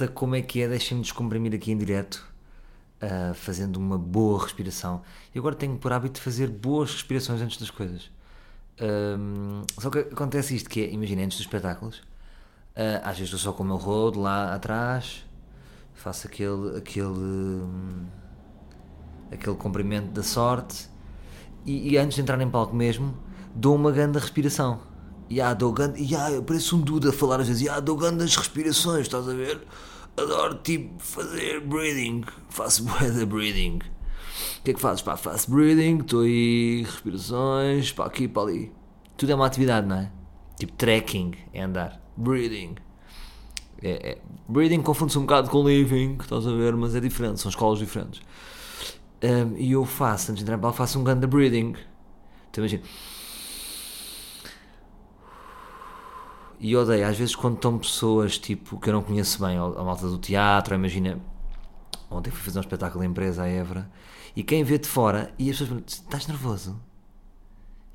malta como é que é, deixem-me descomprimir aqui em direto, uh, fazendo uma boa respiração. E agora tenho por hábito de fazer boas respirações antes das coisas. Um, só que acontece isto que é, imagina, antes dos espetáculos, uh, às vezes estou só com o meu rodo lá atrás, faço aquele, aquele, um, aquele comprimento da sorte e, e, antes de entrar em palco mesmo, dou uma grande respiração. E ah, dou grande, e ah, parece um duda a falar às vezes, e ah, dou grandes respirações, estás a ver? Adoro tipo fazer breathing, faço boa breathing. O que é que fazes? Pá, faço breathing, estou aí, respirações, para aqui, para ali. Tudo é uma atividade, não é? Tipo trekking, é andar. Breathing. É, é. Breathing confunde-se um bocado com living, estás a ver, mas é diferente, são escolas diferentes. Um, e eu faço, antes de entrar em palco, faço um grande breathing. Então imagina. E odeio, às vezes, quando estão pessoas tipo que eu não conheço bem, a malta do teatro, imagina. Ontem fui fazer um espetáculo em empresa, a Évora, e quem vê de fora, e as pessoas perguntam: estás nervoso?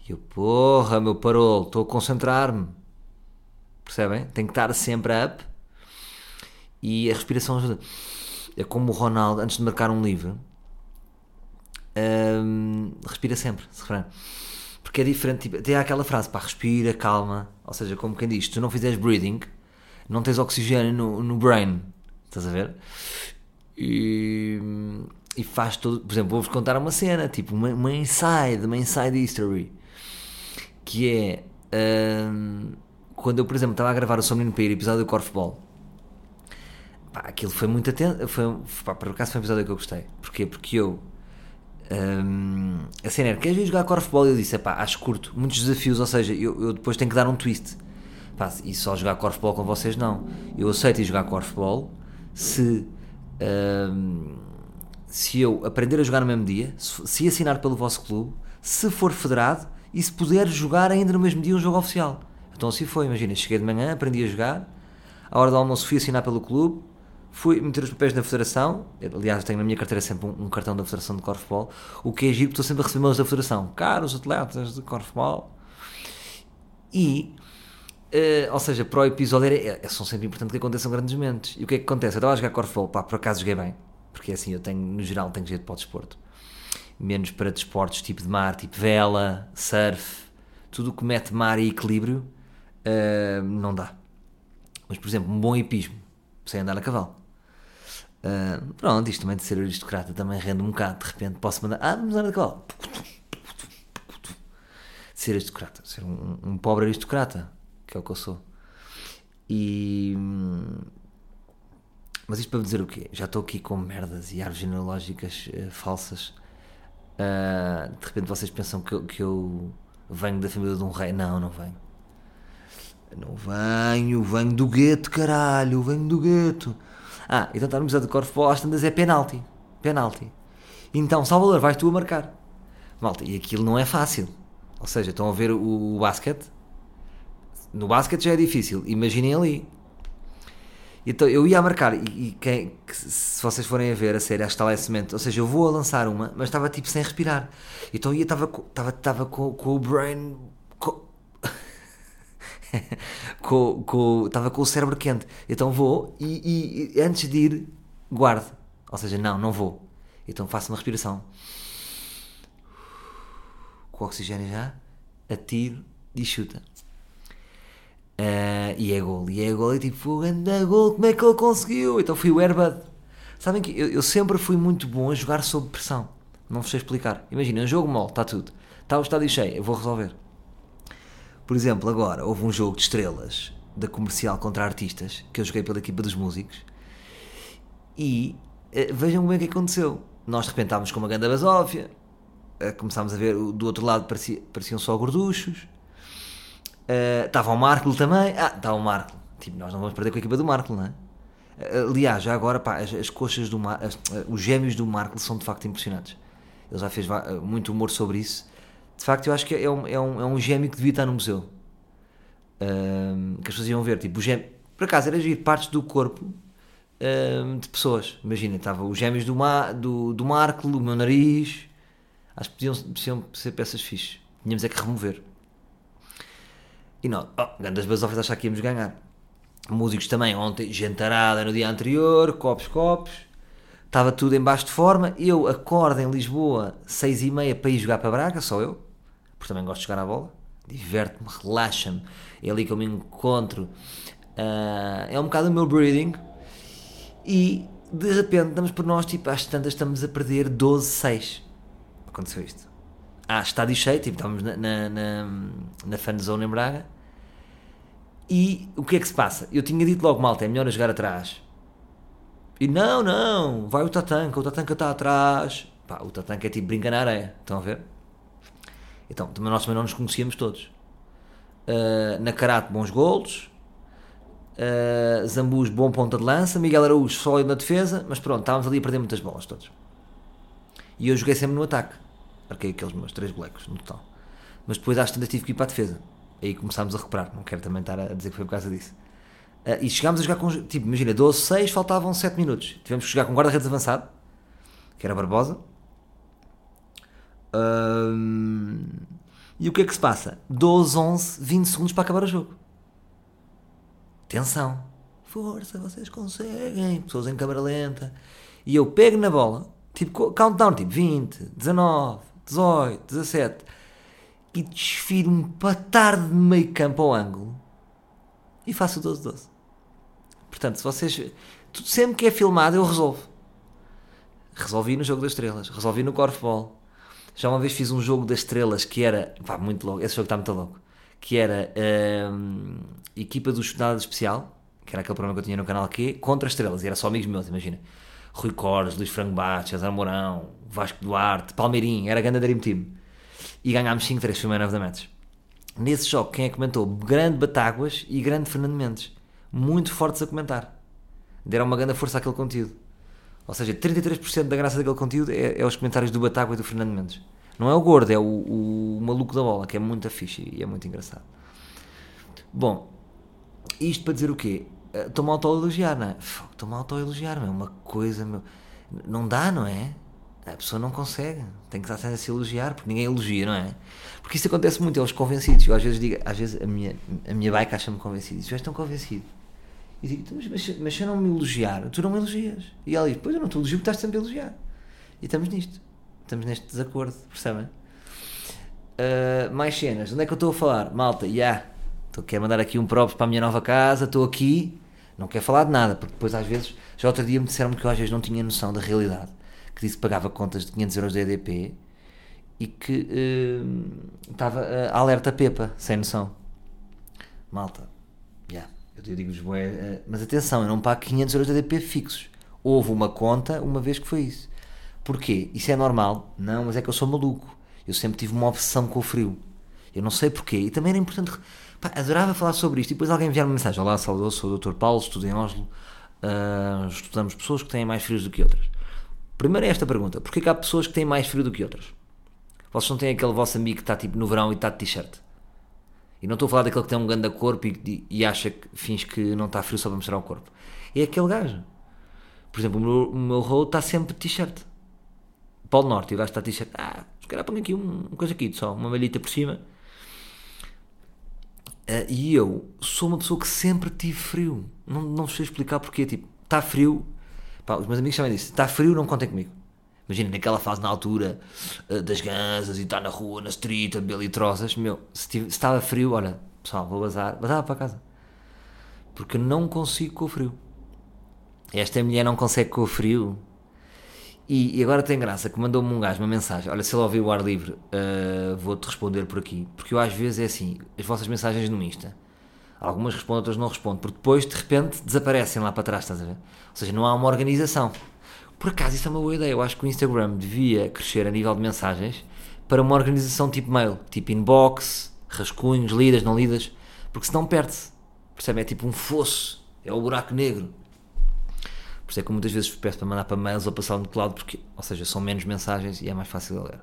E eu, porra, meu parolo, estou a concentrar-me. Percebem? Tem que estar sempre up. E a respiração ajuda. É como o Ronaldo, antes de marcar um livro, um, respira sempre, se referir. Porque é diferente, tipo, tem aquela frase, pá, respira, calma. Ou seja, como quem diz, tu não fizeres breathing, não tens oxigênio no, no brain. Estás a ver? E e faz todo. Por exemplo, vou-vos contar uma cena, tipo uma, uma inside, uma inside history, que é um, quando eu, por exemplo, estava a gravar o Som Menino para ir, episódio do Corfball. Pá, aquilo foi muito atento. Foi, pá, por acaso foi um episódio que eu gostei. Porquê? Porque eu. Um, a cena era: queres vir jogar Corfball? Eu disse: pá, acho curto, muitos desafios, ou seja, eu, eu depois tenho que dar um twist. Pá, e só jogar Corfball com vocês, não. Eu aceito ir jogar Corfball se. Um, se eu aprender a jogar no mesmo dia, se assinar pelo vosso clube, se for federado e se puder jogar ainda no mesmo dia um jogo oficial. Então assim foi, imagina, cheguei de manhã, aprendi a jogar, à hora do almoço fui assinar pelo clube, fui meter os papéis na federação, aliás tenho na minha carteira sempre um, um cartão da federação de corfball, o que é giro, estou sempre a receber mãos da federação, caros atletas de corfball, e, uh, ou seja, para o episódio é, é, são sempre importante que aconteçam grandes momentos, e o que é que acontece? Eu estava a jogar corfball, pá, por acaso joguei bem, porque assim eu tenho, no geral, tenho jeito para o desporto. Menos para desportos tipo de mar, tipo vela, surf, tudo o que mete mar e equilíbrio, uh, não dá. Mas, por exemplo, um bom hipismo, sem andar a cavalo. Uh, pronto, isto também de ser aristocrata também rende um bocado. De repente posso mandar, ah, vamos andar a cavalo. De ser aristocrata, ser um, um pobre aristocrata, que é o que eu sou. E mas isto para dizer o quê? Já estou aqui com merdas e árvores genealógicas uh, falsas. Uh, de repente vocês pensam que eu, que eu venho da família de um rei. Não, não venho. Não venho, venho do gueto, caralho, venho do gueto. Ah, então no Museu de Corfball, às tantas é penalti. Penalti. Então, Salvador, vais tu a marcar. Malta, e aquilo não é fácil. Ou seja, estão a ver o, o basquete? No basquete já é difícil. Imaginem ali. Então eu ia a marcar, e, e quem, que, se vocês forem a ver a série, acho que está lá esse ou seja, eu vou a lançar uma, mas estava tipo sem respirar. Então eu estava estava com, com o brain. Com, com, estava com o cérebro quente. Então vou e, e, antes de ir, guardo. Ou seja, não, não vou. Então faço uma respiração. Com o oxigênio já, atiro e chuta. Uh, e é gol, e é gol, e tipo, anda gol, como é que ele conseguiu? Então fui o Airbud. Sabem que eu, eu, sempre fui muito bom a jogar sob pressão. Não vos sei explicar. Imagina, um jogo mal, está tudo. Está o estádio cheio, eu vou resolver. Por exemplo, agora houve um jogo de estrelas da comercial contra artistas que eu joguei pela equipa dos músicos e uh, vejam bem o que aconteceu. Nós de repente estávamos com uma grande basófia, uh, começámos a ver do outro lado parecia, pareciam só gorduchos Estava uh, o Marco também. Ah, estava o Marco. Tipo, nós não vamos perder com a equipa do Marco, não é? Aliás, já agora, pá, as, as coxas do Mar, as, uh, os gêmeos do Marco são de facto impressionantes. Ele já fez muito humor sobre isso. De facto, eu acho que é um, é um, é um gêmeo que devia estar no museu. que as pessoas iam ver. Tipo, o gêmeo, por acaso, era agir partes do corpo de pessoas. Imagina, estava os gêmeos do, Ma, do, do Marco, o meu nariz. Acho que podiam, podiam ser peças fixes. Tínhamos é que remover. E nós, oh, grandes basófias achar que íamos ganhar. Músicos também, ontem, gentarada no dia anterior, copos, copos. Estava tudo em baixo de forma. Eu acordo em Lisboa, seis e meia, para ir jogar para Braga, só eu. Porque também gosto de jogar a bola. Diverte-me, relaxa-me. É ali que eu me encontro. Uh, é um bocado o meu breathing. E, de repente, damos por nós, tipo, às tantas estamos a perder 12-6. Aconteceu isto. Ah, estádio cheio, tipo, na, na, na, na fan zone em Braga e o que é que se passa? Eu tinha dito logo, malta, é melhor jogar atrás. E não, não, vai o Tatanka, o Tatanka está atrás. Pá, o Tatanka é tipo brinca na areia, estão a ver? Então, também nós também não nos conhecíamos todos. Uh, na Karate, bons golos. Uh, Zambus, bom ponta de lança. Miguel Araújo, sólido na defesa. Mas pronto, estávamos ali a perder muitas bolas todos. E eu joguei sempre no ataque. Marquei aqueles meus três blocos no total. Mas depois às tantas tive que ir para a defesa aí começámos a recuperar. Não quero também estar a dizer que foi por causa disso. Uh, e chegámos a jogar com. Tipo, imagina, 12, 6, faltavam 7 minutos. Tivemos que jogar com guarda-redes avançado, que era Barbosa. Um, e o que é que se passa? 12, 11, 20 segundos para acabar o jogo. Tensão. Força, vocês conseguem. Pessoas em câmera lenta. E eu pego na bola, tipo, countdown, tipo 20, 19, 18, 17 e desfiro um patar de meio campo ao ângulo e faço o 12-12. Portanto, se vocês. Sempre que é filmado, eu resolvo. Resolvi no Jogo das Estrelas, resolvi no Corfball. Já uma vez fiz um jogo das estrelas que era. Pá, muito louco. Esse jogo está muito louco. Que era hum, equipa do Estudado Especial, que era aquele programa que eu tinha no canal Q, contra estrelas. E era só amigos meus, imagina. Rui Cordes, Luís Franco Bates, César Mourão, Vasco Duarte, Palmeirinho, era a grande Dream Team e ganhámos 5-3, foi o Man of. Nesse jogo, quem é que comentou? Grande Batáguas e grande Fernando Mendes. Muito fortes a comentar. Deram uma grande força àquele conteúdo. Ou seja, 33% da graça daquele conteúdo é, é, os comentários do Batágua e do Fernando Mendes. Não é o gordo, é o, o, maluco da bola, que é muito fixe e é muito engraçado. Bom, isto para dizer o quê? Eh, estou-me a auto-elogiar, não é? Estou-me a auto-elogiar, é uma coisa, meu. Não dá, não é? A pessoa não consegue, tem que estar a se elogiar, porque ninguém elogia, não é? Porque isso acontece muito, eles convencidos. Eu às vezes digo, às vezes a minha, a minha bike acha-me convencido, diz, tu és tão convencido. E digo, mas, mas, mas se eu não me elogiar, tu não me elogias. E ela diz, pois eu não te elogio porque estás sempre a elogiar. E estamos nisto, estamos neste desacordo, percebem? Uh, mais cenas, onde é que eu estou a falar? Malta, já, yeah, quero mandar aqui um próprio para a minha nova casa, estou aqui, não quero falar de nada, porque depois às vezes, já outro dia me disseram que eu às vezes não tinha noção da realidade que disse que pagava contas de 500 euros de EDP e que uh, estava uh, alerta Pepa, sem noção. Malta, yeah, eu digo-vos, uh, mas atenção, eu não pago 500 euros de EDP fixos. Houve uma conta uma vez que foi isso. Porquê? Isso é normal? Não, mas é que eu sou maluco. Eu sempre tive uma obsessão com o frio. Eu não sei porquê. E também era importante. Pá, adorava falar sobre isto. E depois alguém enviar uma mensagem: Olá, Salvador, sou o Dr. Paulo, estudo em Oslo. Uh, estudamos pessoas que têm mais frios do que outras. Primeiro é esta pergunta: porquê que há pessoas que têm mais frio do que outras? Vocês não têm aquele vosso amigo que está tipo no verão e está de t-shirt? E não estou a falar daquele que tem um grande corpo e, e acha que fins que não está frio só para mostrar o corpo. É aquele gajo. Por exemplo, o meu, o meu road está sempre t-shirt. Polo Norte, o gajo está t-shirt. Ah, se calhar põe aqui um, uma coisa aqui, só uma malhita por cima. Uh, e eu sou uma pessoa que sempre tive frio. Não, não sei explicar porquê. Tipo, está frio, Pá, os meus amigos também disse: está frio, não contem comigo. Imagina, naquela fase na altura uh, das gansas e estar na rua, na street, a beber litrosas, meu, se, estava frio, olha, pessoal, vou bazar, bazar para casa. Porque não consigo com o frio. Esta mulher não consegue com o frio. E, e agora tem graça que mandou-me um gajo uma mensagem: Olha, se ele ouvir o ar livre, uh, vou-te responder por aqui. Porque eu às vezes é assim: as vossas mensagens no Insta Algumas respondem, outras não respondem, porque depois de repente desaparecem lá para trás, estás a ver? Ou seja, não há uma organização. Por acaso, isso é uma boa ideia. Eu acho que o Instagram devia crescer a nível de mensagens para uma organização tipo mail, tipo inbox, rascunhos, lidas, não lidas, porque senão perde-se. Percebe? É tipo um fosso, é o buraco negro. Por isso é que muitas vezes peço para mandar para mails ou passar no cloud, porque, ou seja, são menos mensagens e é mais fácil de ler.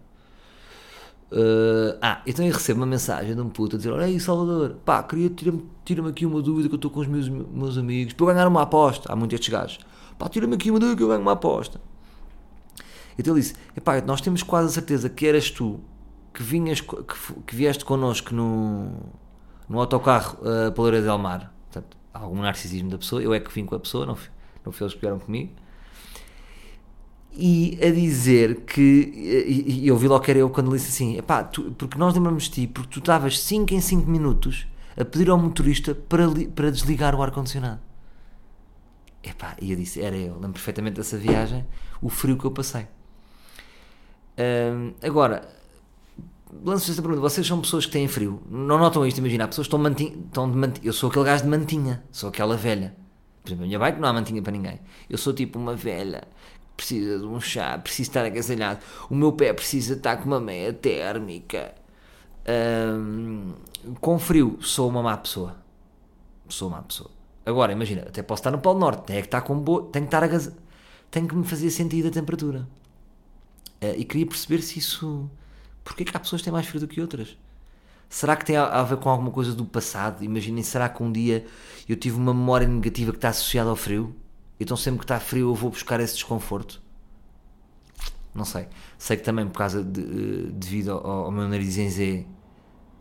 Uh, ah, então eu recebo uma mensagem de um puto a dizer: Olha aí, Salvador, pá, queria tirar-me tira aqui uma dúvida que eu estou com os meus, meus amigos para eu ganhar uma aposta. Há muitos estes gajos, pá, tira-me aqui uma dúvida que eu ganho uma aposta. Então ele disse: Epá, nós temos quase a certeza que eras tu que, vinhas, que, que vieste connosco no, no autocarro uh, para Loura del Mar. Portanto, algum narcisismo da pessoa, eu é que vim com a pessoa, não, não foi eles que vieram comigo. E a dizer que, e, e eu vi logo que era eu quando ele disse assim: Epá, tu, porque nós lembramos de ti, porque tu estavas 5 em 5 minutos a pedir ao motorista para, para desligar o ar-condicionado. Epá, e eu disse: Era eu, lembro perfeitamente dessa viagem, o frio que eu passei. Um, agora, lanço esta pergunta: vocês são pessoas que têm frio? Não notam isto? Imagina, pessoas estão, mantinha, estão de mantinha. Eu sou aquele gajo de mantinha, sou aquela velha. Por exemplo, a minha bike não há mantinha para ninguém. Eu sou tipo uma velha precisa de um chá, precisa estar agasalhado. O meu pé precisa estar com uma meia térmica. Um, com frio, sou uma má pessoa. Sou uma má pessoa. Agora, imagina, até posso estar no Polo Norte, tem que estar com boa, tenho que estar agas... tenho que me fazer sentir a temperatura. Uh, e queria perceber se isso. Porquê que há pessoas que têm mais frio do que outras? Será que tem a ver com alguma coisa do passado? Imaginem, será que um dia eu tive uma memória negativa que está associada ao frio? Então sempre que está frio eu vou buscar esse desconforto. Não sei. Sei que também por causa de, eh, devido ao, ao meu nariz em Z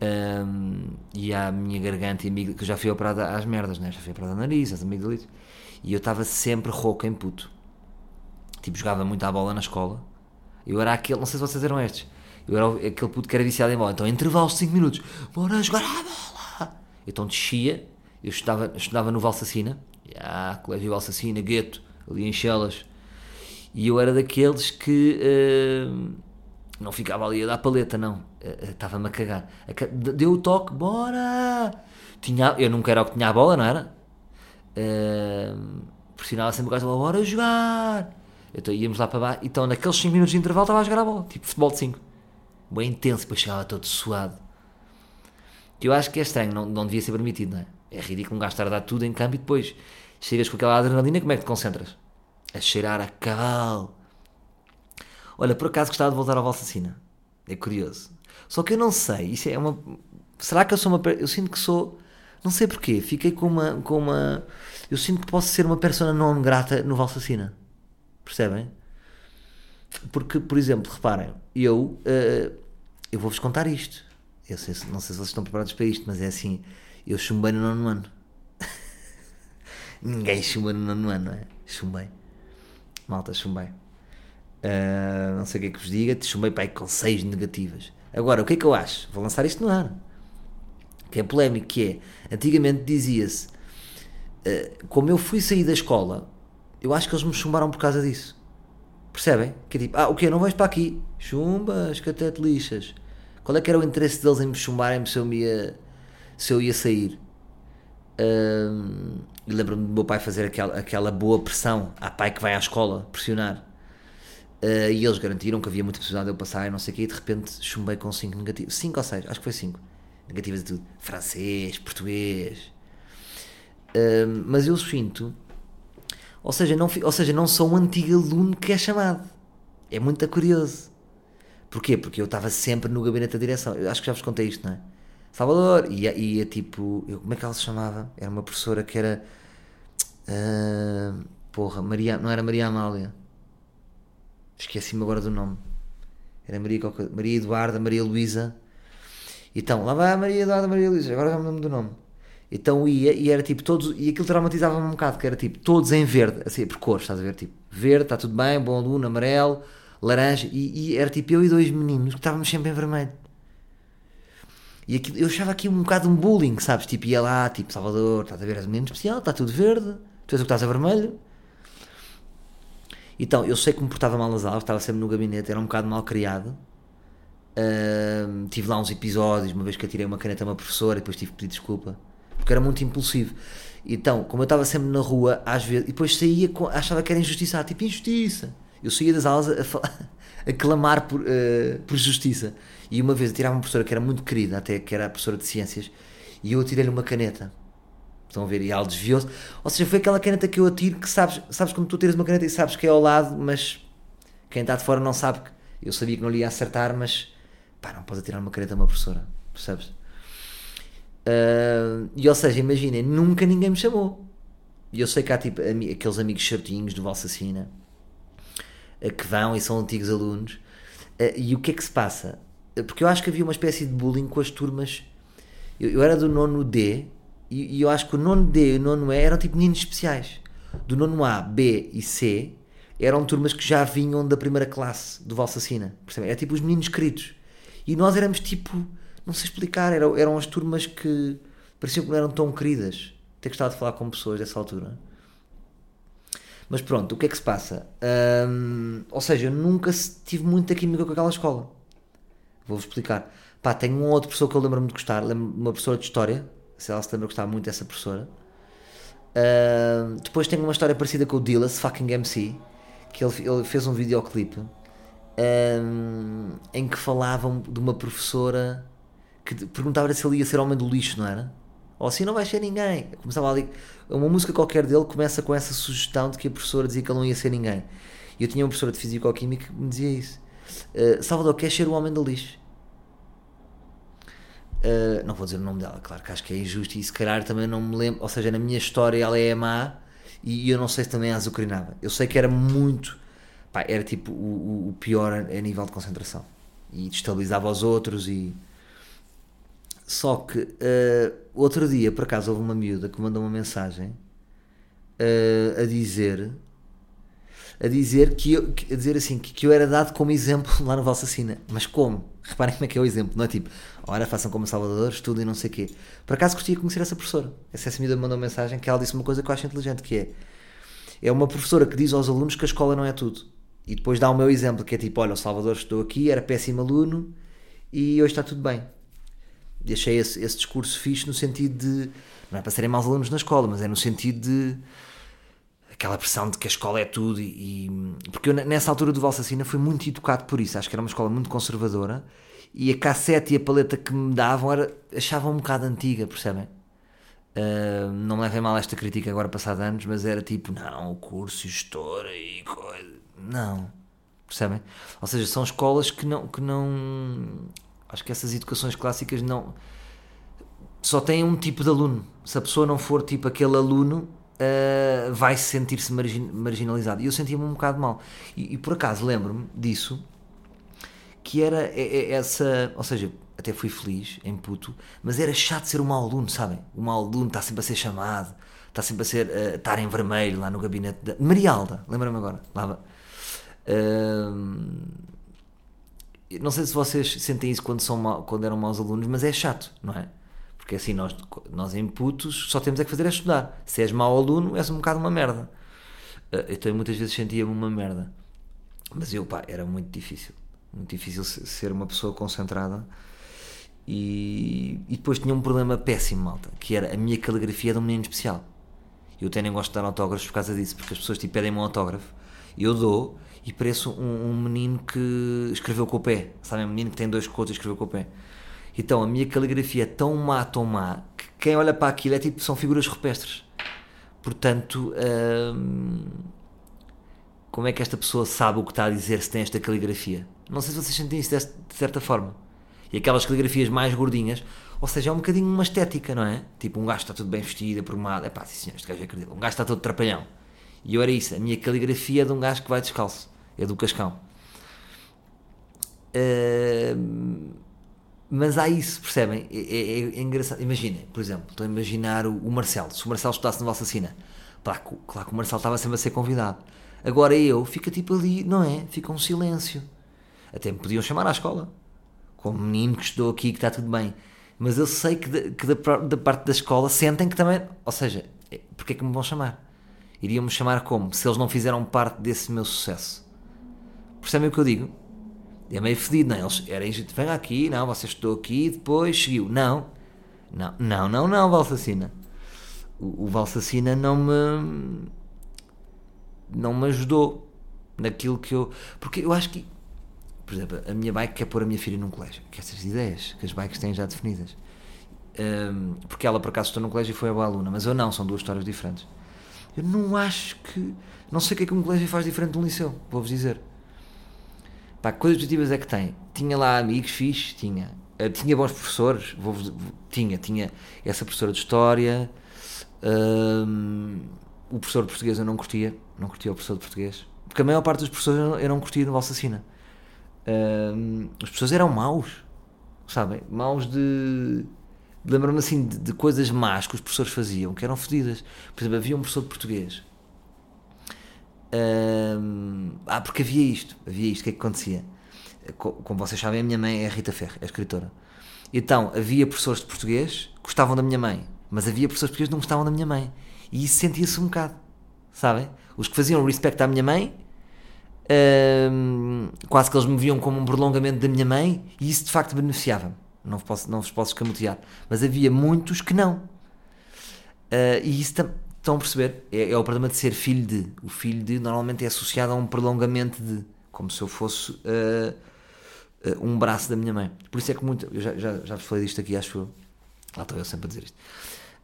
um, e à minha garganta e amígdala, que já fui operada às merdas, né? já fui operada ao nariz, às amígdalas, e eu estava sempre rouco em puto. Tipo, jogava muito à bola na escola. Eu era aquele, não sei se vocês eram estes, eu era aquele puto que era viciado em bola. Então, intervalos de 5 minutos, bora jogar à bola. Então descia, eu estudava, estudava no Valsacina, ah, Colégio Valsacina, gueto, ali em Chelas. E eu era daqueles que uh, não ficava ali a dar paleta, não. Estava-me uh, a cagar. Deu o toque, bora! Tinha, eu nunca era o que tinha a bola, não era? Uh, pressionava sempre o gajo, bora jogar! Então íamos lá para baixo. Então naqueles 5 minutos de intervalo estava a jogar a bola, tipo futebol de 5. Bem intenso, depois chegava todo suado. Que eu acho que é estranho, não, não devia ser permitido, não é? É ridículo um gajo estar a dar tudo em campo e depois chegas com aquela adrenalina, como é que te concentras? A cheirar a cavalo. Olha, por acaso gostava de voltar ao Valsacina. É curioso. Só que eu não sei, isso é uma. Será que eu sou uma. Eu sinto que sou. Não sei porquê, fiquei com uma. Com uma eu sinto que posso ser uma persona não grata no Valsacina. Percebem? Porque, por exemplo, reparem, eu. Uh, eu vou-vos contar isto. Eu sei, não sei se vocês estão preparados para isto, mas é assim. Eu chumbei no nono ano. Ninguém chumba no nono ano, não é? Chumbei. Malta, chumbei. Uh, não sei o que é que vos diga, te chumbei para aí com 6 negativas. Agora, o que é que eu acho? Vou lançar isto no ar. Que é polémico, que é, antigamente dizia-se, uh, como eu fui sair da escola, eu acho que eles me chumbaram por causa disso. Percebem? Que é tipo, ah, o que? Não vais para aqui? Chumbas, que até te lixas. Qual é que era o interesse deles em me chumbarem se eu me ia se eu ia sair. Um, lembro-me do meu pai fazer aquela, aquela boa pressão à pai que vai à escola, pressionar. Uh, e eles garantiram que havia muita possibilidade de eu passar e não sei o quê, e de repente chumbei com 5 negativos. 5 ou 6, acho que foi 5. Negativas de tudo. Francês, português. Uh, mas eu sinto. Ou seja, não, ou seja, não sou um antigo aluno que é chamado. É muito curioso. Porquê? Porque eu estava sempre no gabinete da direção. Eu acho que já vos contei isto, não é? Salvador! E ia, tipo. Eu, como é que ela se chamava? Era uma professora que era. Uh, porra, Maria, não era Maria Amália. Esqueci-me agora do nome. Era Maria, Maria Eduarda, Maria Luísa. Então, lá vai a Maria Eduarda, Maria Luísa. Agora já me lembro do nome. Então ia e era tipo todos. E aquilo traumatizava-me um bocado, que era tipo todos em verde, assim, por cores, estás a ver? Tipo, verde, está tudo bem, bom aluno, amarelo, laranja. E, e era tipo eu e dois meninos que estávamos sempre em vermelho. E aquilo, eu achava aqui um bocado um bullying, sabes? Tipo, ia lá, tipo, Salvador, estás a ver, és menino especial, está tudo verde, tu és o que estás a vermelho. Então, eu sei que me portava mal nas aulas, estava sempre no gabinete, era um bocado mal criado. Uh, tive lá uns episódios, uma vez que atirei uma caneta a uma professora e depois tive que pedir desculpa, porque era muito impulsivo. Então, como eu estava sempre na rua, às vezes, e depois saía, com, achava que era injustiça, tipo, injustiça. Eu saía das aulas a, a, a clamar por, uh, por justiça. E uma vez eu tirava uma professora que era muito querida, até que era a professora de ciências, e eu atirei-lhe uma caneta. Estão a ver? E ela desviou-se. Ou seja, foi aquela caneta que eu atiro que sabes, sabes quando tu tiras uma caneta e sabes que é ao lado, mas quem está de fora não sabe que. Eu sabia que não lhe ia acertar, mas pá, não podes atirar uma caneta a uma professora, percebes? Uh, e ou seja, imaginem, nunca ninguém me chamou. E eu sei que há tipo aqueles amigos certinhos do Valsacina uh, que vão e são antigos alunos. Uh, e o que é que se passa? porque eu acho que havia uma espécie de bullying com as turmas. Eu, eu era do nono D E, e eu acho que o nono D e o nono E eram tipo meninos especiais. Do nono A, B e C eram turmas que já vinham da primeira classe do Valsacina. Percebem? É tipo os meninos queridos. E nós éramos tipo, não sei explicar, eram, eram as turmas que pareciam que não eram tão queridas. Ter gostado de falar com pessoas dessa altura. Mas pronto, o que é que se passa? Hum, ou seja, eu nunca tive muita química com aquela escola. Vou-vos explicar. Pá, tenho uma outra pessoa que eu lembro-me de gostar, lembro uma professora de História, se ela se lembra gostar muito dessa professora. Uh, depois tenho uma história parecida com o Dillas, fucking MC, que ele, ele fez um videoclipe um, em que falavam de uma professora que perguntava se ele ia ser homem do lixo, não era? Ou assim não vai ser ninguém. Começava ali, uma música qualquer dele começa com essa sugestão de que a professora dizia que ele não ia ser ninguém. E eu tinha uma professora de Físico-Química que me dizia isso. Uh, Salvador, quer ser o homem do lixo? Uh, não vou dizer o nome dela, claro que acho que é injusto e se calhar também não me lembro, ou seja, na minha história ela é má e eu não sei se também a azucrinava. Eu sei que era muito, pá, era tipo o, o pior a, a, nível de concentração e destabilizava os outros e. Só que uh, outro dia, por acaso, houve uma miúda que mandou uma mensagem uh, a dizer a dizer que eu, a dizer assim que, que eu era dado como exemplo lá no Valsacina. Mas como? Reparem como é que é o exemplo, não é tipo, ora façam como Salvador, estudem não sei o quê. Por acaso curtia conhecer essa professora. Essa me mandou uma mensagem que ela disse uma coisa que eu acho inteligente, que é é uma professora que diz aos alunos que a escola não é tudo. E depois dá o meu exemplo, que é tipo, olha, o Salvador estou aqui, era péssimo aluno e hoje está tudo bem. Achei esse, esse discurso fixe no sentido de, não é para serem maus alunos na escola, mas é no sentido de aquela pressão de que a escola é tudo e, e porque eu nessa altura do Valsacina fui muito educado por isso, acho que era uma escola muito conservadora e a cassete e a paleta que me davam era, achava um bocado antiga, percebem? Uh, não me levem mal esta crítica agora passado anos, mas era tipo, não, o curso, história e coisa. Não, percebem? Ou seja, são escolas que não, que não. Acho que essas educações clássicas não. Só têm um tipo de aluno. Se a pessoa não for tipo aquele aluno uh, vai sentir-se margin marginalizado. E eu sentia-me um bocado mal. E, e por acaso lembro-me disso, que era essa. Ou seja, até fui feliz em puto, mas era chato ser um mau aluno, sabem? O mau aluno está sempre a ser chamado, está sempre a ser. Uh, estar em vermelho lá no gabinete da. Marialda, lembra-me agora. Lá, uh, não sei se vocês sentem isso quando, são quando eram maus alunos, mas é chato, não é? Porque assim, nós, nós em putos só temos é que fazer é estudar. Se és mau aluno, és um bocado uma merda. Também muitas vezes sentia-me uma merda. Mas eu, pá, era muito difícil. Muito difícil ser uma pessoa concentrada. E, e depois tinha um problema péssimo, malta, que era a minha caligrafia de um menino especial. Eu até nem gosto de dar autógrafos por causa disso, porque as pessoas tipo, pedem-me um autógrafo, eu dou e pareço um, um, menino que escreveu com o pé. Sabem? Um menino que tem dois cotos e escreveu com o pé. Então a minha caligrafia é tão má, tão má, que quem olha para aquilo é tipo, são figuras rupestres. Portanto, hum, como é que esta pessoa sabe o que está a dizer se tem esta caligrafia? Não sei se vocês sentem isso de certa forma. E aquelas caligrafias mais gordinhas, ou seja, é um bocadinho uma estética, não é? Tipo, um gajo está tudo bem vestido, aprumado. É pá, sim senhor, este gajo é acredito. Um gajo está todo trapalhão. E eu era isso, a minha caligrafia é de um gajo que vai descalço. É do Cascão. Uh, mas há isso, percebem? É, é, é engraçado. Imaginem, por exemplo, estou a imaginar o, o Marcelo. Se o Marcelo estudasse no Valsacina, claro, claro que o Marcelo estava sempre a ser convidado. Agora eu, fica tipo ali, não é? Fica um silêncio. Até me podiam chamar à escola. Como menino que estou aqui, que está tudo bem. Mas eu sei que, de, que da, da, parte da escola sentem que também. Ou seja, é, porque é que me vão chamar? Iriam-me chamar como? Se eles não fizeram parte desse meu sucesso. Percebem o que eu digo? É meio fedido, não? Eles, era gente, vem aqui, não, você estou aqui, depois seguiu. Não, não, não, não, não, Valsacina. O, o Valsacina não me. não me ajudou naquilo que eu. Porque eu acho que. Por exemplo, a minha bike quer pôr a minha filha num colégio. Que essas ideias que as bikes têm já definidas. Um, porque ela por acaso estou num colégio e foi boa aluna, mas eu não, são duas histórias diferentes. Eu não acho que. Não sei o que é que um colégio faz diferente de um liceu, vou-vos dizer. Pá, coisas positivas é que tem. Tinha lá amigos fixes, tinha. Uh, tinha bons professores, vou, tinha, tinha essa professora de História. Um, o professor de Português eu não curtia, não curtia o professor de Português. Porque a maior parte dos professores eu não curtia no Valsacina. Um, os professores eram maus, sabem? Maus de. lembro-me assim de, de coisas más que os professores faziam, que eram fodidas. Por exemplo, havia um professor de português. Ah, porque havia isto, havia isto, o que é que acontecia? Co- Como vocês sabem, a minha mãe é a Rita Ferro, é escritora. Então, havia professores de português que gostavam da minha mãe, mas havia professores de português que não gostavam da minha mãe. E isso sentia-se um bocado, sabem? Os que faziam respeito à minha mãe, ahm, quase que eles me viam como um prolongamento da minha mãe, e isso de facto beneficiava-me. Não posso, não vos posso escamotear. Mas havia muitos que não. Uh, e isso tam- estão a perceber? É, é o problema de ser filho de. O filho de normalmente é associado a um prolongamento de. Como se eu fosse uh, uh, um braço da minha mãe. Por isso é que muito. Eu já, já, já vos falei disto aqui, acho eu. Lá estou eu sempre a dizer isto.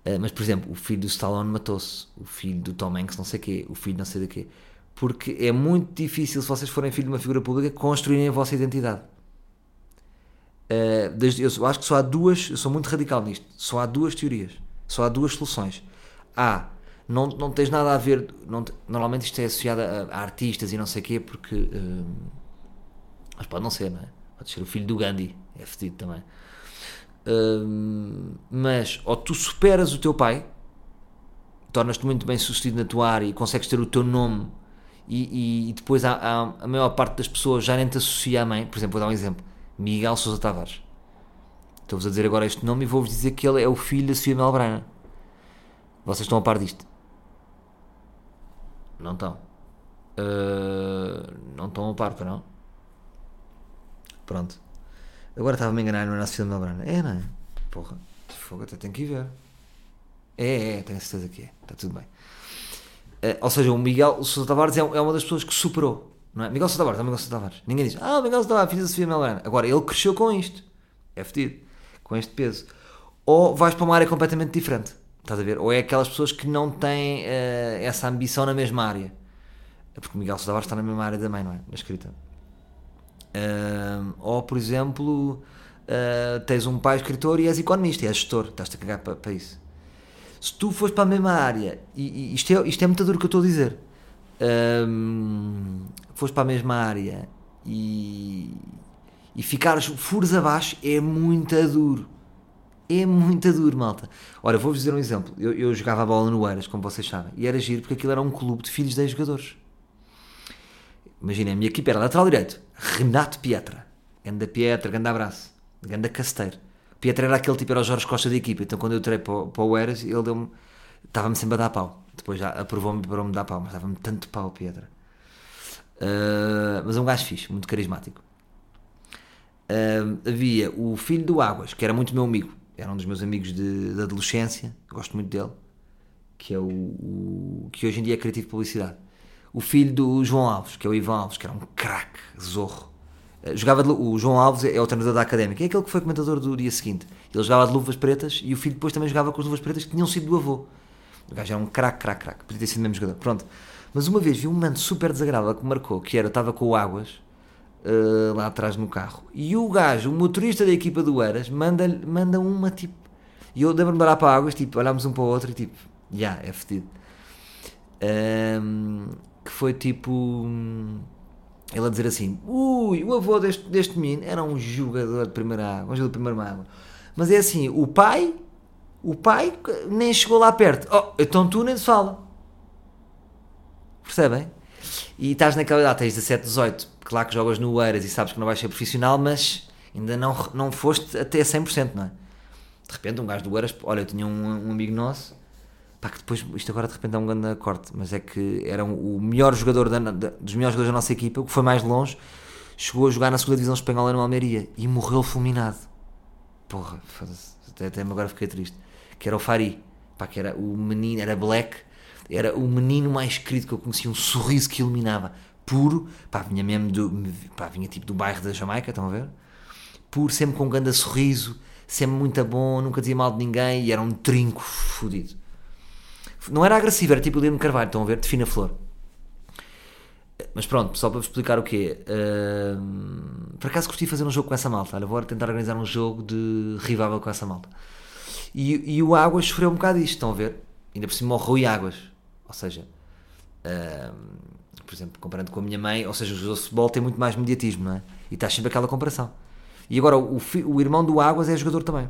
Uh, mas, por exemplo, o filho do Stallone matou-se. O filho do Tom Hanks, não sei quê. O filho não sei do quê. Porque é muito difícil, se vocês forem filho de uma figura pública, construírem a vossa identidade. Eu acho que só há duas, eu sou muito radical nisto, só há duas teorias, só há duas soluções. A, não, não tens nada a ver, não te- normalmente isto é associado a, a artistas e não sei o quê, porque. uh, mas pode não ser, não é? Pode ser o filho do Gandhi, é fedido também. Uh, mas, ou tu superas o teu pai, tornas-te muito bem sucedido na tua área e consegues ter o teu nome e, e- e depois há, há- a maior parte das pessoas já nem te associa à mãe. Por exemplo, vou dar um exemplo: Miguel Sousa Tavares. Estou-vos a dizer agora este nome e vou-vos dizer que ele é o filho da Sofia Melbrana. Vocês estão a par disto? Não estão. Uh, não estão a par, para não? Pronto. Agora estava-me a enganar, não era a Sofia Melbrana. É, não é? Porra, fogo, até tenho que ir ver. É, é, tenho certeza que é. Está tudo bem. Eh, ou seja, o Miguel Sousa Tavares é, é uma das pessoas que superou. Não é? Miguel Sousa Tavares, é Miguel Sousa Tavares. Ninguém diz, ah, Miguel Sousa Tavares, filho da Sofia Melbrana. Agora, ele cresceu com isto. É fedido. Com este peso. Ou vais para uma área completamente diferente. Estás a ver? Ou é aquelas pessoas que não têm eh, essa ambição na mesma área. Porque o Miguel Sousa Tavares está na mesma área também, não é? Na escrita. Ahm, ou, por exemplo, ah, tens um pai escritor e és economista, e és gestor, estás-te a cagar para, para isso. Se tu fores para a mesma área, e, e isto, é, isto é muito duro que eu estou a dizer, fores para a mesma área e, e ficares furos abaixo, é muito duro. É muito duro, malta. Ora, vou-vos dizer um exemplo. Eu, eu jogava a bola no Eiras, como vocês sabem, e era giro porque aquilo era um clube de filhos de jogadores. Imagina, a minha equipe era lateral direito, Renato Pietra. Ganda Pietra, grande abraço. Ganda Casteiro. Pietra era aquele tipo, era o Jorge Costa da equipa. Então quando eu entrei para, para o Eras, ele deu-me. Estava-me sempre a dar pau. Depois já aprovou-me para me dar pau, mas dava-me tanto pau, Pietra. Ah, mas é um gajo fixe, muito carismático. Ah, havia o filho do Águas, que era muito meu amigo. Era um dos meus amigos de, de adolescência. Gosto muito dele. Que é o, o- que hoje em dia é criativo de publicidade. O filho do João Alves, que é o Ivan Alves, que era um craque, zorro. Eh, Jogava de, o João Alves é, o treinador da académica, é aquele que foi comentador do dia seguinte. Ele jogava de luvas pretas e o filho depois também jogava com as luvas pretas que tinham sido do avô. O gajo era um craque, craque, craque. Podia ter sido o mesmo jogador. Pronto. Mas uma vez vi um momento super desagradável que me marcou, que era, estava com o Águas eh, lá atrás no carro. E o gajo, o motorista da equipa do Eras, manda, manda uma tipo. E eu lembro-me de olhar para a Águas, tipo, olhámos um para o outro e tipo, já, é fedido. Ahm, que foi tipo. Ele a dizer assim: Ui, o avô deste, deste menino era um jogador de primeira água, um jogador de primeira água. Mas é assim: o pai, o pai nem chegou lá perto. Oh, então tu nem se fala. Percebem? E estás naquela idade, tens 17, 18, claro que jogas no Eiras e sabes que não vais ser profissional, mas ainda não, não foste até 100%, não é? De repente, um gajo do Eiras, olha, eu tinha um, um amigo nosso, pá, que depois, isto agora de repente é um grande corte, mas é que era um- o melhor jogador da, da- dos melhores jogadores da nossa equipa, o que foi mais longe, chegou a jogar na segunda divisão espanhola no Almeria e morreu fulminado. Porra, até, até agora fiquei triste. Que era o Fari, pá, que era o menino, era black, era o menino mais querido que eu conhecia, um sorriso que iluminava, puro, pá, vinha mesmo do, pá, vinha tipo do bairro da Jamaica, estão a ver? Puro, sempre com um grande sorriso, sempre muito bom, nunca dizia mal de ninguém e era um trinco fodido. Não era agressivo, era tipo o Lino Carvalho, estão a ver? De fina flor. Mas pronto, só para vos explicar o quê. Ahm, por acaso curti fazer um jogo com essa malta. Olha, vou tentar organizar um jogo de rival com essa malta. E, e o Águas sofreu um bocado isto, estão a ver? Ainda por cima o Rui Águas. Ou seja, ahm, por exemplo, comparando com a minha mãe, ou seja, os jogadores de futebol têm muito mais mediatismo, não é? E está sempre aquela comparação. E agora o, o irmão do Águas é jogador também.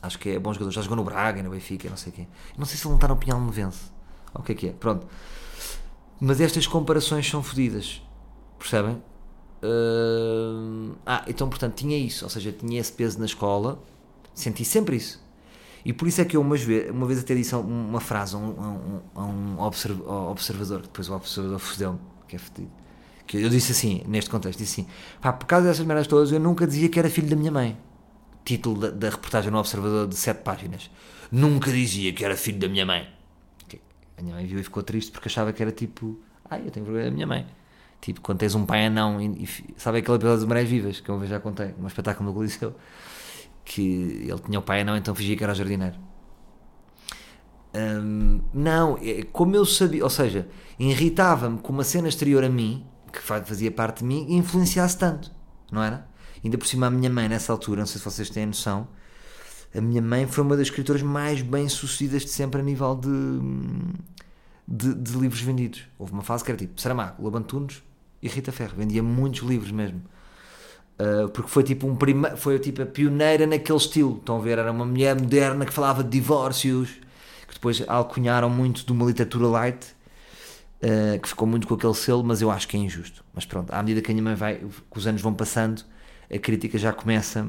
Acho que é bom jogador. Já jogou no Braga, no Benfica, não sei o quê. Não sei se ele não está no Pinhal Novense. O que é que é? Pronto. Mas estas comparações são fodidas. Percebem? Uh... Ah, então portanto tinha isso. Ou seja, tinha esse peso na escola. Senti sempre isso. E por isso é que eu uma vez, uma vez até disse uma frase a um, a um, observador, que depois o observador fodeu-me, que é fedido. Que eu disse assim, neste contexto, disse assim, pá, por causa dessas merdas todas, eu nunca dizia que era filho da minha mãe. Título da, da reportagem no Observador de 7 páginas. Nunca dizia que era filho da minha mãe. A minha mãe viu e ficou triste porque achava que era tipo, ai, eu tenho vergonha da minha mãe. Tipo, quando tens um pai anão, e, e, sabe aquele episódio de Marés Vivas, que uma vez já contei, um espetáculo no Coliseu, que ele tinha o pai anão, então fingia que era jardineiro. Hum, não, é, como eu sabia, ou seja, irritava-me com uma cena exterior a mim, que fazia parte de mim, influenciasse tanto, não era? Ainda por cima, a minha mãe, nessa altura, não sei se vocês têm noção, a minha mãe foi uma das escritoras mais bem-sucedidas de sempre a nível de, de, de, livros vendidos. Houve uma fase que era tipo Saramago, Lobo Antunes e Rita Ferro. Vendia muitos livros mesmo. Uh, porque foi tipo um prima, foi tipo a pioneira naquele estilo. Estão a ver? Era uma mulher moderna que falava de divórcios, que depois alcunharam muito de uma literatura light, uh, que ficou muito com aquele selo, mas eu acho que é injusto. Mas pronto, à medida que a minha mãe vai, que os anos vão passando, a crítica já começa.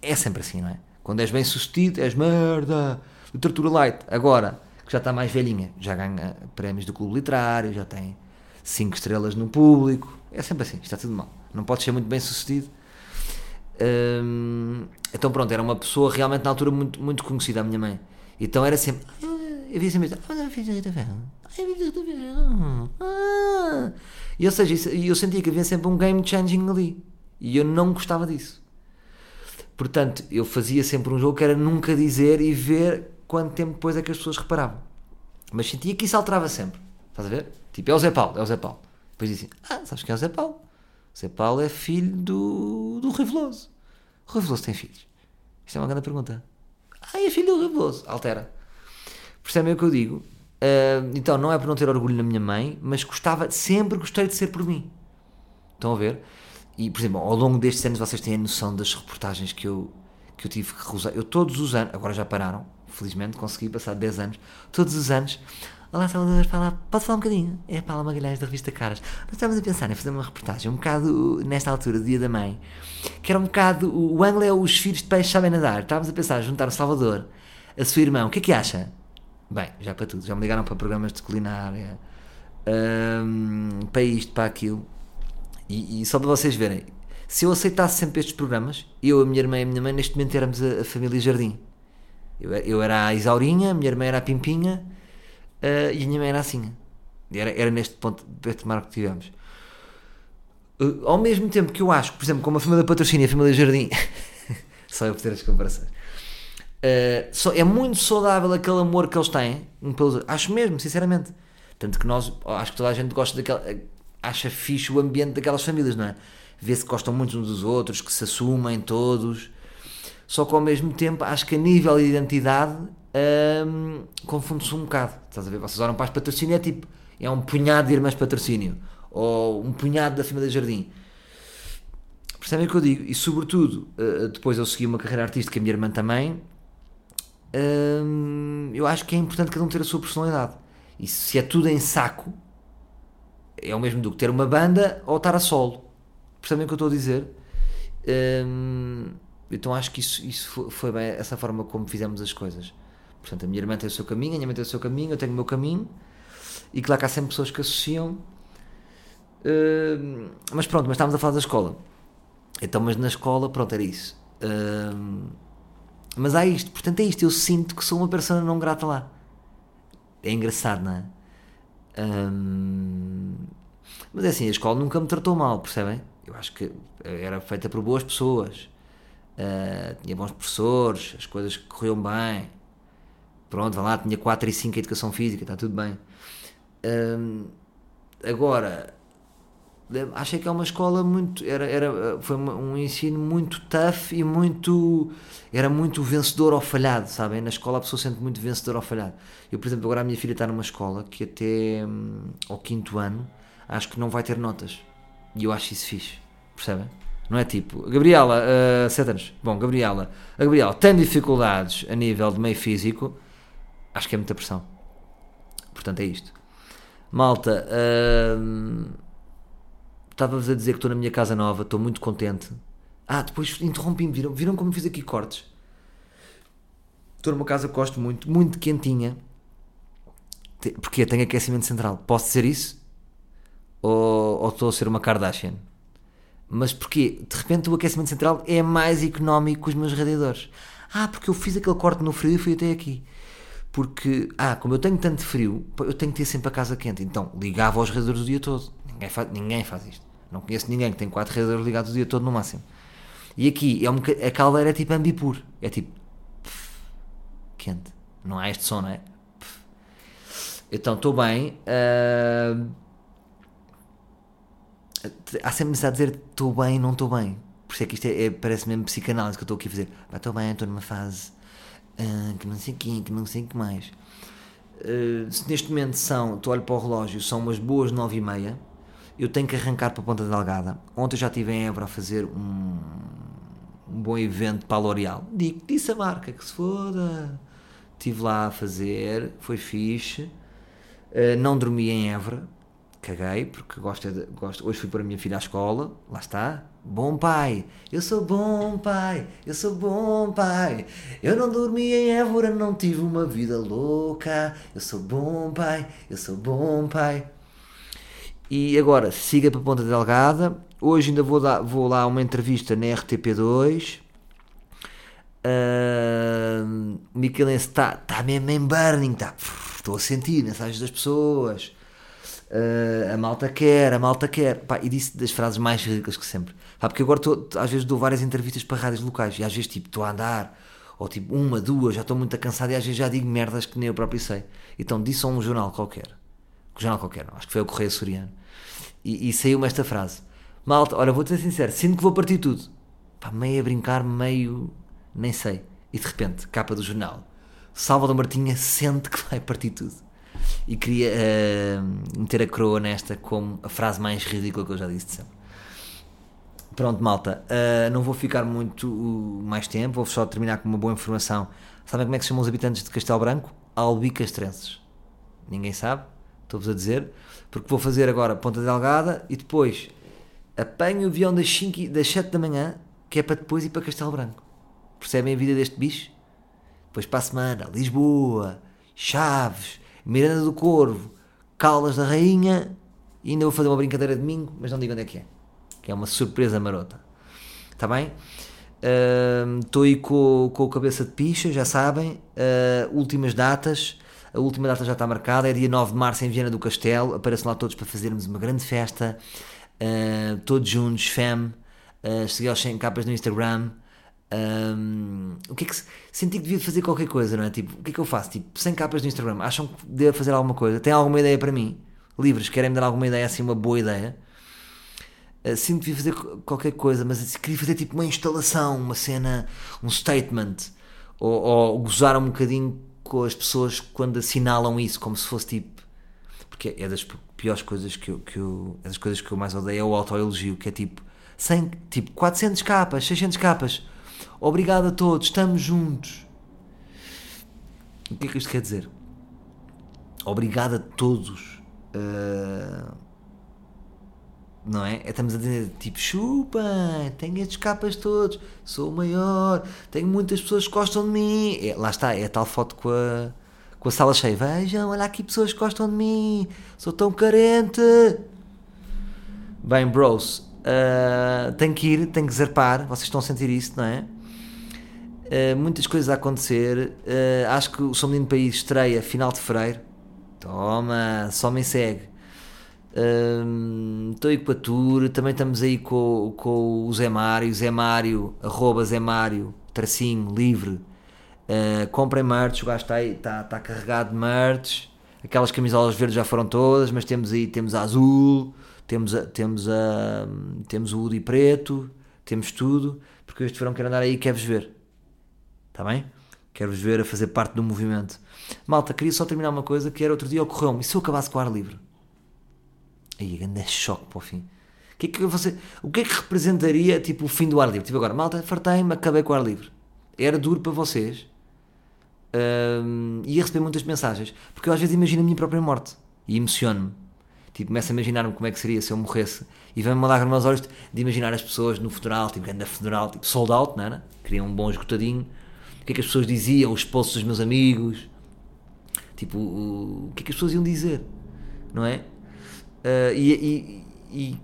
É sempre assim, não é? Quando és bem sucedido, és merda, literatura light. Agora, que já está mais velhinha, já ganha prémios do clube literário, já tem 5 estrelas no público. É sempre assim, está tudo mal. Não pode ser muito bem sucedido. Hum, então pronto, era uma pessoa realmente na altura muito, muito conhecida, a minha mãe. Então era sempre. Ah, eu via sempre. Ah, e ou seja, eu sentia que havia sempre um game changing ali. E eu não gostava disso. Portanto, eu fazia sempre um jogo que era nunca dizer e ver quanto tempo depois é que as pessoas reparavam. Mas sentia que isso alterava sempre. Estás a ver? Tipo, é o Zé Paulo, é o Zé Paulo. Depois dizem, ah, sabes quem é o Zé Paulo? Zé Paulo é filho do, do Rui Veloso. O Rui Veloso tem filhos? Isto é uma grande pergunta. Ah, é filho do Rui Veloso. Altera. Percebem o que eu digo? Uh, então, não é por não ter orgulho na minha mãe, mas gostava, sempre gostei de ser por mim. Estão a ver? E, por exemplo, ao longo destes anos vocês têm a noção das reportagens que eu, que eu tive que recusar. Eu todos os anos, agora já pararam, felizmente consegui passar 10 anos, todos os anos. Olá, Salvador, fala, pode falar um bocadinho? É a Paula Magalhães da revista Caras. Nós estávamos a pensar em fazer uma reportagem um bocado nesta altura, do dia da mãe, que era um bocado. O ângulo é os filhos de peixe sabem nadar. Estávamos a pensar juntar o Salvador, a sua irmã. O que é que acha? Bem, já para tudo. Já me ligaram para programas de culinária, um, para isto, para aquilo. E, e, só para vocês verem, se eu aceitasse sempre estes programas, eu, a minha irmã e a minha mãe, neste momento éramos a, a família Jardim. Eu, eu, era a Isaurinha, a minha irmã era a Pimpinha uh, e a minha mãe era a Sinha. Era, era neste ponto, este marco que tivemos. Uh, ao mesmo tempo que eu acho, por exemplo, como a família Patrocínio e a família Jardim, só eu poder as comparações, uh, só, é muito saudável aquele amor que eles têm um pelos. Acho mesmo, sinceramente. Tanto que nós, acho que toda a gente gosta daquela acha fixe o ambiente daquelas famílias, não é? Vê-se que gostam muito uns dos outros, que se assumem todos. Só que ao mesmo tempo acho que a nível de identidade hum, confunde-se um bocado. Estás a ver? Vocês olham para as patrocínio é tipo, é um punhado de irmãs patrocínio. Ou um punhado da família Jardim. Percebem o que eu digo? E sobretudo, eh, depois eu segui uma carreira artística, a minha irmã também. Hum, eu acho que é importante cada um ter a sua personalidade. E se é tudo em saco, é o mesmo do que ter uma banda ou estar a solo. Percebem o que eu estou a dizer? Hum, então acho que isso, isso foi, bem essa forma como fizemos as coisas. Portanto, a minha irmã tem o seu caminho, a minha mãe tem o seu caminho, eu tenho o meu caminho. E claro que há sempre pessoas que associam. Hum, mas pronto, mas estávamos a falar da escola. Então, mas na escola, pronto, era isso. Hum, mas há isto, portanto é isto. Eu sinto que sou uma pessoa não grata lá. É engraçado, não é? Hum, mas é assim, a escola nunca me tratou mal, percebem? Eu acho que era feita por boas pessoas, uh, tinha bons professores, as coisas corriam bem. Pronto, vá lá, tinha 4 e 5 em educação física, está tudo bem. Um, agora, achei que é uma escola muito. Era, era, foi um ensino muito tough e muito. Era muito vencedor ou falhado, sabem? Na escola a pessoa sente muito vencedor ou falhado. Eu, por exemplo, agora a minha filha está numa escola que até hum, ao quinto ano acho que não vai ter notas. E eu acho isso fixe, percebem? Não é tipo, Gabriela, uh, 7 anos. Bom, Gabriela, a Gabriela tem dificuldades a nível de meio físico. Acho que é muita pressão. Portanto, é isto. Malta, uh, estava-vos a dizer que estou na minha casa nova, estou muito contente. Ah, depois interrompi-me, viram, viram como fiz aqui cortes? Estou numa casa que gosto muito, muito quentinha. Porque tenho aquecimento central. Posso dizer isso? Ou, ou estou a ser uma Kardashian? Mas porquê? De repente o aquecimento central é mais económico que os meus radiadores. Ah, porque eu fiz aquele corte no frio e fui até aqui. Porque, ah, como eu tenho tanto frio, eu tenho que ter sempre a casa quente. Então ligava aos radiadores o dia todo. Ninguém faz, ninguém faz isto. Não conheço ninguém que tem quatro radiadores ligados o dia todo no máximo. E aqui é um, a caldeira é tipo ambipur. É tipo pff, quente. Não há este som, não é? Pff. Então estou bem. Uh, há sempre necessidade de dizer estou bem, não estou bem. Por isso é que isto é, é parece mesmo psicanálise que eu estou aqui a fazer. Estou bem, estou numa fase uh, que não sei quem, que não sei o que mais. Uh, se neste momento são, tu olho para o relógio, são umas boas nove e meia, eu tenho que arrancar para a Ponta Delgada. Ontem já estive em Évora a fazer um, um bom evento para a L'Oréal. Digo, disse a marca que se foda. Estive lá a fazer, foi fixe. Uh, não dormi em Évora, caguei, porque gosto, de, gosto hoje fui para a minha filha à escola, lá está, bom pai, eu sou bom pai, eu sou bom pai, eu não dormi em Évora, não tive uma vida louca, eu sou bom pai, eu sou bom pai. E agora, siga para a Ponta Delgada, hoje ainda vou, dar, vou lá a uma entrevista na RTP2, uh, Michelense está tá mesmo em burning, tá, estou a sentir mensagens das pessoas, Uh, a malta quer, a malta quer. Pá, e disse das frases mais ridículas que sempre. Pá, porque agora tô, às vezes dou várias entrevistas para rádios locais e às vezes tipo estou a andar, ou tipo uma, duas, já estou muito cansado e às vezes já digo merdas que nem eu próprio sei. Então disse a um jornal qualquer, um jornal qualquer, não, acho que foi o Correio Soriano, e, e saiu-me esta frase: Malta, olha, vou-te ser sincero, sinto que vou partir tudo. Pá, meio a brincar, meio. nem sei. E de repente, capa do jornal: Salvador Martinha sente que vai partir tudo e queria uh, meter a coroa nesta como a frase mais ridícula que eu já disse de sempre. Pronto, malta, uh, não vou ficar muito mais tempo, vou só terminar com uma boa informação. Sabem como é que se chamam os habitantes de Castelo Branco? Albicastrenses. Ninguém sabe, estou-vos a dizer, porque vou fazer agora Ponta Delgada e depois apanho o avião das, 5, das 7 da manhã, que é para depois ir para Castelo Branco. Percebem a vida deste bicho? Depois para a semana, Lisboa, Chaves, Miranda do Corvo, Caldas da Rainha e ainda vou fazer uma brincadeira de domingo, mas não digo onde é que é. Que é uma surpresa marota. Está bem? Estou uh, aí com, com a cabeça de picha, já sabem. Uh, últimas datas. A última data já está marcada, é dia 9 de março em Viana do Castelo. Apareçam lá todos para fazermos uma grande festa. Uh, todos juntos, fam. Uh, segui aos 100 capas no Instagram. Um, o que é que se... senti que devia fazer qualquer coisa, não é? Tipo, o que é que eu faço? Tipo, 100 capas no Instagram, acham que devo fazer alguma coisa? Tem alguma ideia para mim? Livres, querem me dar alguma ideia, assim, uma boa ideia? Uh, sinto que devia fazer qualquer coisa, mas queria fazer tipo uma instalação, uma cena, um statement, ou, ou gozar um bocadinho com as pessoas quando assinalam isso, como se fosse tipo. Porque é das piores coisas que eu. Que eu é das coisas que eu mais odeio é o autoelogio, que é tipo. 100, tipo 400 capas, 600 capas Obrigado a todos, estamos juntos. O que é que isto quer dizer? Obrigado a todos. Uh, não é? Estamos a dizer tipo, chupa, tenho estes capas todos, sou o maior, tenho muitas pessoas que gostam de mim. É, lá está, é a tal foto com a, com a sala cheia. Vejam, olha aqui pessoas que gostam de mim, sou tão carente. Bem, bros, uh, tenho que ir, tenho que zarpar, vocês estão a sentir isso, não é? Uh, muitas coisas a acontecer. Uh, acho que o São Menino País estreia final de fevereiro. Toma, só me segue. Uh, estou aí com a tour. Também estamos aí com, com o Zé Mário. Zé Mário, arroba Zé Mário, tracinho, livre. Uh, comprem merch, o gajo está aí, está, carregado de merch. Aquelas camisolas verdes já foram todas, mas temos aí, temos a azul, temos, a, temos, a, temos o Udi preto, temos tudo, porque este verão quero andar aí e quer-vos ver. Está bem? Quero-vos ver a fazer parte do movimento. Malta, queria só terminar uma coisa que era outro dia ocorreu-me. E se eu acabasse com o ar livre? Aí, grande choque para o fim. que é que você, o que é que representaria tipo o fim do ar livre? Tipo agora, malta, fartei-me, acabei com o ar livre. Era duro para vocês. Hum, ia receber muitas mensagens. Porque eu às vezes imagino a minha própria morte e emociono-me. Tipo, começo a imaginar-me como é que seria se eu morresse e vem-me mandar meus olhos de imaginar as pessoas no funeral, tipo, grande funeral, tipo, sold out, não era? Queria um bom esgotadinho. O que é que as pessoas diziam, os posts dos meus amigos, tipo, o, que é que as pessoas iam dizer, não é? Uh, e, e,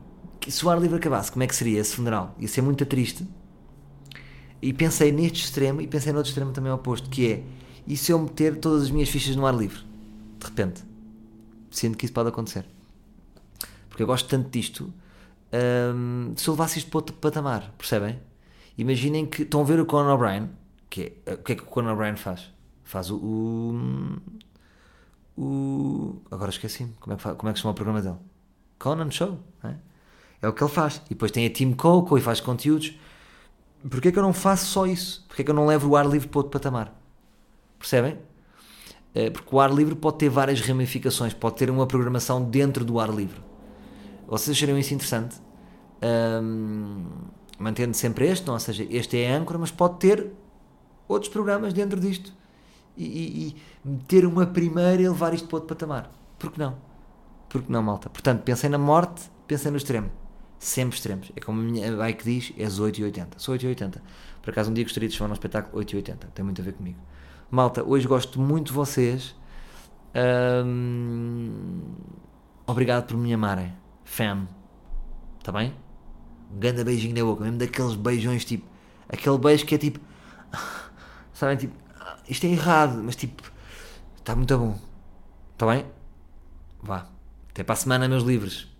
e se o ar livre acabasse, como é que seria esse funeral? Ia ser muito triste. E pensei neste extremo e pensei no outro extremo também oposto, que é e se eu meter todas as minhas fichas no ar livre? De repente. Sinto que isso pode acontecer. Porque eu gosto tanto disto. Um, se eu levasse isto para outro patamar, percebem? Imaginem que estão a ver o Conan O'Brien. Que é, o que é que o Conan O'Brien faz? Faz o. o, o agora esqueci-me. Como, é como é que se chama o programa dele? Conan Show. É? é o que ele faz. E depois tem a Team Coco e faz conteúdos. Porquê é que eu não faço só isso? Porquê é que eu não levo o ar livre para outro patamar? Percebem? Eh, porque o ar livre pode ter várias ramificações, pode ter uma programação dentro do ar livre. Vocês achariam isso interessante? Um, mantendo sempre este, não? ou seja, este é a âncora, mas pode ter outros programas dentro disto e, e, e ter uma primeira e levar isto para outro patamar. Por que não? Por que não, malta? Portanto, pensem na morte, pensem no extremo. Sempre extremos. É como a minha bike diz, és 8 e 80. Sou 8 e 80. Por acaso um dia gostaria de chamar um espetáculo 8 e 80. Tem muito a ver comigo. Malta, hoje gosto muito de vocês. obrigado por me amarem. Fam. Está bem? Um grande beijinho na boca. Mesmo daqueles beijões tipo. Aquele beijo que é tipo. Sabem? Tipo. Isto é errado, mas tipo. Está muito bom. Está bem? Vá. Até para a semana, meus livros.